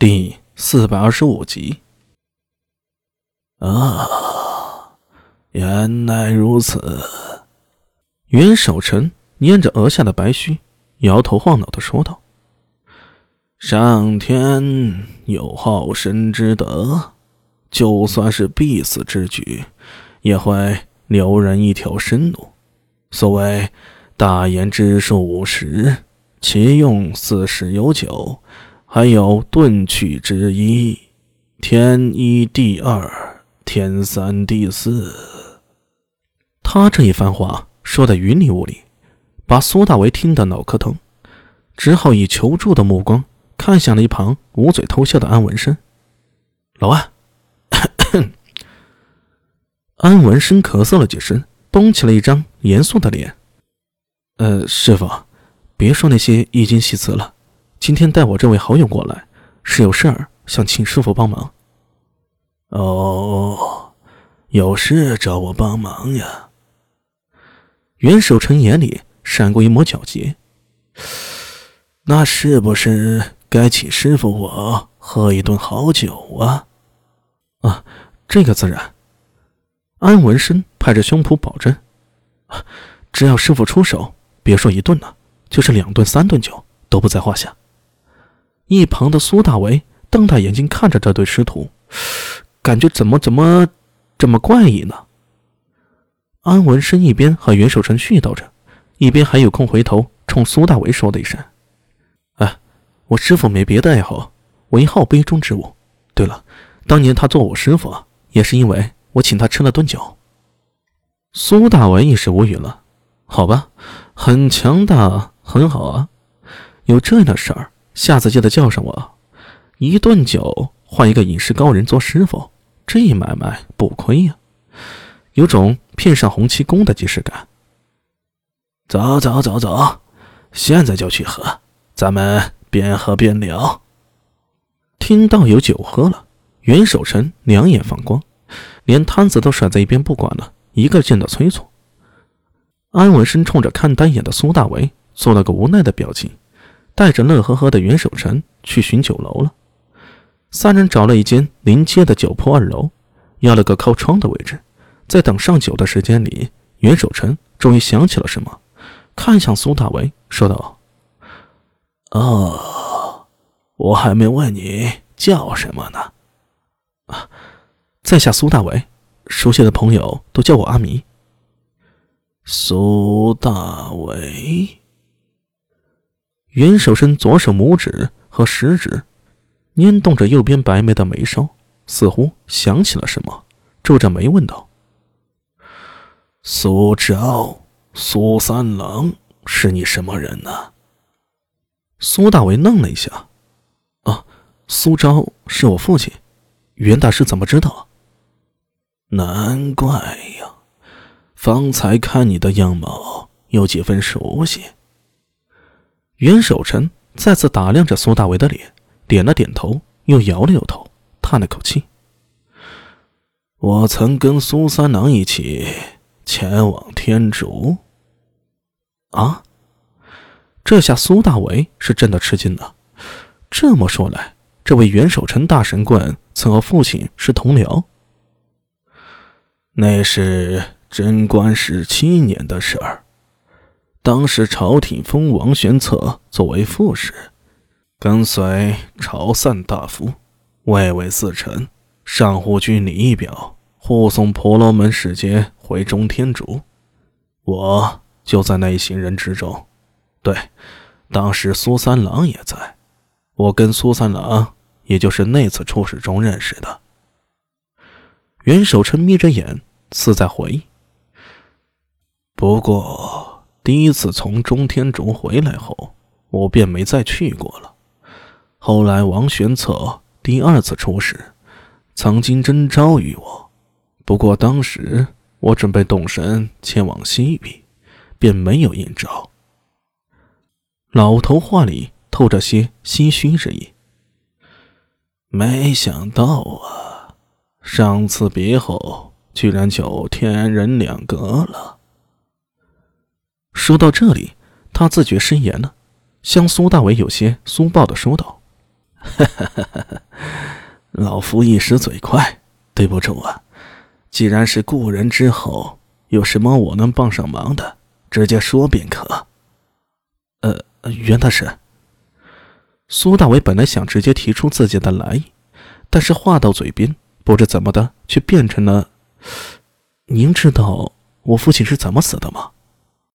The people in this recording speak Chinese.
第四百二十五集。啊，原来如此。袁守诚捏着额下的白须，摇头晃脑的说道：“上天有好生之德，就算是必死之举，也会留人一条生路。所谓大言之术五十，其用四十有九。”还有遁去之一，天一地二，天三地四。他这一番话说的云里雾里，把苏大为听得脑壳疼，只好以求助的目光看向了一旁捂嘴偷笑的安文生。老安，安文生咳嗽了几声，绷起了一张严肃的脸。呃，师傅，别说那些易经戏词了。今天带我这位好友过来，是有事儿想请师傅帮忙。哦，有事找我帮忙呀？袁守诚眼里闪过一抹皎洁。那是不是该请师傅我喝一顿好酒啊？啊，这个自然。安文生拍着胸脯保证：“只要师傅出手，别说一顿了，就是两顿、三顿酒都不在话下。”一旁的苏大为瞪大眼睛看着这对师徒，感觉怎么怎么这么怪异呢？安文生一边和袁守诚絮叨着，一边还有空回头冲苏大为说了一声：“哎，我师傅没别的爱好，唯好杯中之物。对了，当年他做我师傅，也是因为我请他吃了顿酒。”苏大为一时无语了。好吧，很强大，很好啊，有这样的事儿。下次记得叫上我，一顿酒换一个饮食高人做师傅，这买卖不亏呀，有种骗上洪七公的即视感。走走走走，现在就去喝，咱们边喝边聊。听到有酒喝了，袁守诚两眼放光，连摊子都甩在一边不管了，一个劲的催促。安文生冲着看单眼的苏大为做了个无奈的表情。带着乐呵呵的袁守诚去寻酒楼了。三人找了一间临街的酒铺二楼，要了个靠窗的位置。在等上酒的时间里，袁守诚终于想起了什么，看向苏大为，说道：“哦，我还没问你叫什么呢。啊，在下苏大为，熟悉的朋友都叫我阿弥。”苏大为。袁守生左手拇指和食指捏动着右边白眉的眉梢，似乎想起了什么，皱着眉问道：“苏昭，苏三郎是你什么人呢？”苏大为愣了一下：“啊，苏昭是我父亲。袁大师怎么知道？”难怪呀，方才看你的样貌有几分熟悉。袁守诚再次打量着苏大为的脸，点了点头，又摇了摇头，叹了口气：“我曾跟苏三郎一起前往天竺。”啊！这下苏大为是真的吃惊了。这么说来，这位袁守诚大神棍曾和父亲是同僚？那是贞观十七年的事儿。当时朝廷封王玄策作为副使，跟随朝散大夫、卫尉四臣、上护军李义表护送婆罗门使节回中天竺，我就在那一行人之中。对，当时苏三郎也在，我跟苏三郎也就是那次出使中认识的。袁守诚眯着眼，似在回忆。不过。第一次从中天竺回来后，我便没再去过了。后来王玄策第二次出使，曾经征召于我，不过当时我准备动身前往西域，便没有应召。老头话里透着些唏嘘之意。没想到啊，上次别后，居然就天人两隔了。说到这里，他自觉失言了，向苏大伟有些粗暴的说道：“老夫一时嘴快，对不住啊。既然是故人之后，有什么我能帮上忙的，直接说便可。呃，袁大师。苏大伟本来想直接提出自己的来意，但是话到嘴边，不知怎么的，却变成了：“您知道我父亲是怎么死的吗？”